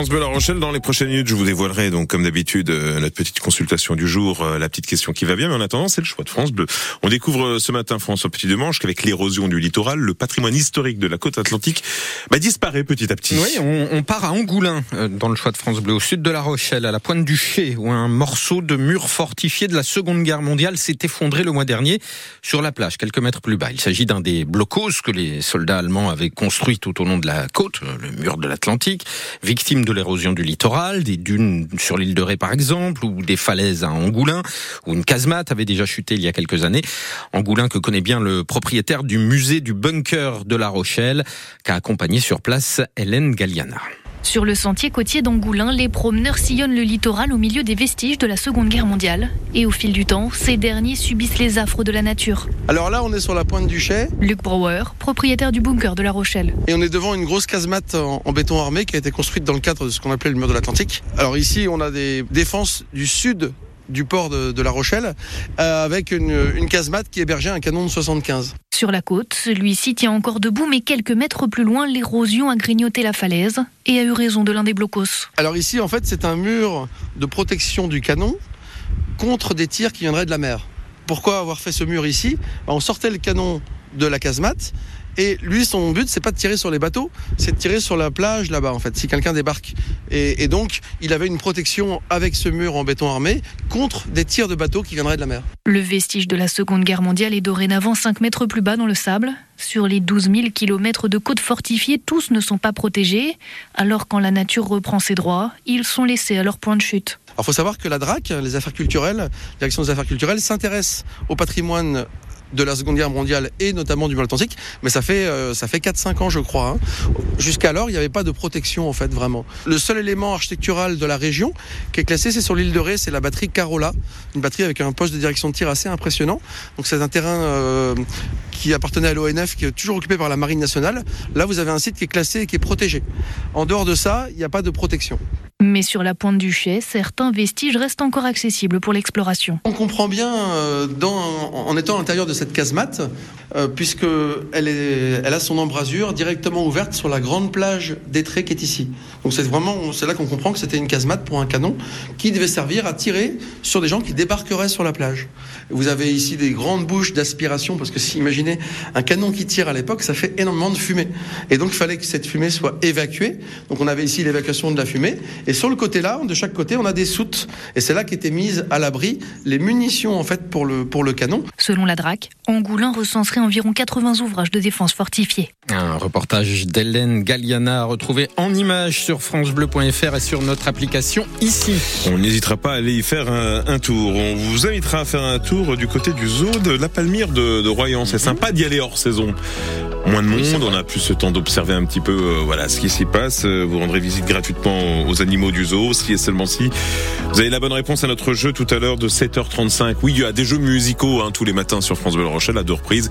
France Bleu La Rochelle, dans les prochaines minutes, je vous dévoilerai donc comme d'habitude euh, notre petite consultation du jour, euh, la petite question qui va bien, mais en attendant c'est le choix de France Bleu. On découvre euh, ce matin François Petit Demanche qu'avec l'érosion du littoral, le patrimoine historique de la côte atlantique bah, disparaît petit à petit. Oui, on, on part à Angoulin dans le choix de France Bleu, au sud de La Rochelle, à la pointe du Ché, où un morceau de mur fortifié de la Seconde Guerre mondiale s'est effondré le mois dernier sur la plage, quelques mètres plus bas. Il s'agit d'un des blocos que les soldats allemands avaient construit tout au long de la côte, le mur de l'Atlantique, victime de l'érosion du littoral, des dunes sur l'île de Ré par exemple, ou des falaises à Angoulin, où une casemate avait déjà chuté il y a quelques années. Angoulin que connaît bien le propriétaire du musée du bunker de La Rochelle, qu'a accompagné sur place Hélène Galliana. Sur le sentier côtier d'Angoulin, les promeneurs sillonnent le littoral au milieu des vestiges de la Seconde Guerre mondiale. Et au fil du temps, ces derniers subissent les affres de la nature. Alors là, on est sur la pointe du Chai. Luc Brouwer, propriétaire du bunker de La Rochelle. Et on est devant une grosse casemate en, en béton armé qui a été construite dans le cadre de ce qu'on appelait le mur de l'Atlantique. Alors ici, on a des défenses du sud du port de, de La Rochelle euh, avec une, une casemate qui hébergeait un canon de 75. Sur la côte, celui-ci tient encore debout, mais quelques mètres plus loin, l'érosion a grignoté la falaise et a eu raison de l'un des blocos. Alors ici, en fait, c'est un mur de protection du canon contre des tirs qui viendraient de la mer. Pourquoi avoir fait ce mur ici? Ben, On sortait le canon de la casemate et lui, son but, c'est pas de tirer sur les bateaux, c'est de tirer sur la plage là-bas, en fait, si quelqu'un débarque. Et, et, donc, il avait une protection avec ce mur en béton armé contre des tirs de bateaux qui viendraient de la mer. Le vestige de la Seconde Guerre mondiale est dorénavant 5 mètres plus bas dans le sable. Sur les 12 000 kilomètres de côtes fortifiées, tous ne sont pas protégés. Alors, quand la nature reprend ses droits, ils sont laissés à leur point de chute. Alors, faut savoir que la DRAC, les affaires culturelles, direction des affaires culturelles, s'intéresse au patrimoine de la Seconde Guerre mondiale et notamment du Mont Atlantique, mais ça fait euh, ça fait 4-5 ans je crois. Hein. Jusqu'alors, il n'y avait pas de protection en fait vraiment. Le seul élément architectural de la région qui est classé, c'est sur l'île de Ré, c'est la batterie Carola, une batterie avec un poste de direction de tir assez impressionnant. Donc c'est un terrain euh, qui appartenait à l'ONF, qui est toujours occupé par la Marine nationale. Là, vous avez un site qui est classé et qui est protégé. En dehors de ça, il n'y a pas de protection. Mais sur la pointe du Chai, certains vestiges restent encore accessibles pour l'exploration. On comprend bien euh, en étant à l'intérieur de cette casemate, euh, puisque elle, a son embrasure directement ouverte sur la grande plage d'Etré qui est ici. Donc c'est vraiment, c'est là qu'on comprend que c'était une casemate pour un canon qui devait servir à tirer sur des gens qui débarqueraient sur la plage. Vous avez ici des grandes bouches d'aspiration, parce que si imaginez un canon qui tire à l'époque, ça fait énormément de fumée. Et donc il fallait que cette fumée soit évacuée. Donc on avait ici l'évacuation de la fumée. Et sur le côté là, de chaque côté, on a des soutes. Et c'est là qu'étaient mises à l'abri les munitions en fait pour le, pour le canon. Selon la DRAC, Angoulin recenserait environ 80 ouvrages de défense fortifiés. Un reportage d'Hélène Galliana retrouvé en images sur francebleu.fr et sur notre application ici. On n'hésitera pas à aller y faire un, un, tour. On vous invitera à faire un tour du côté du zoo de la Palmyre de, de Royan. C'est sympa d'y aller hors saison. Moins de monde, on a plus ce temps d'observer un petit peu euh, voilà ce qui s'y passe. Vous rendrez visite gratuitement aux animaux du zoo, si et seulement si. Vous avez la bonne réponse à notre jeu tout à l'heure de 7h35. Oui, il y a des jeux musicaux hein, tous les matins sur France Bleu La Rochelle à deux reprises.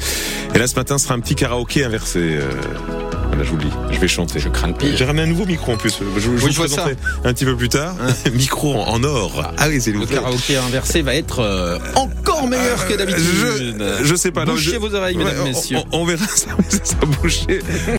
Et là, ce matin, sera un petit karaoké inversé. Euh... Voilà, je vous le dis, je vais chanter. Je crains le pire. J'ai ramené un nouveau micro en plus. Je, je oui, vous je présenterai un petit peu plus tard. Hein micro en, en, or. Ah oui, c'est le karaoké inversé va être euh, encore meilleur euh, que d'habitude. Je, je, sais pas. Bouchez je, vos oreilles, mesdames, ouais, messieurs. On, on verra ça, ça boucher.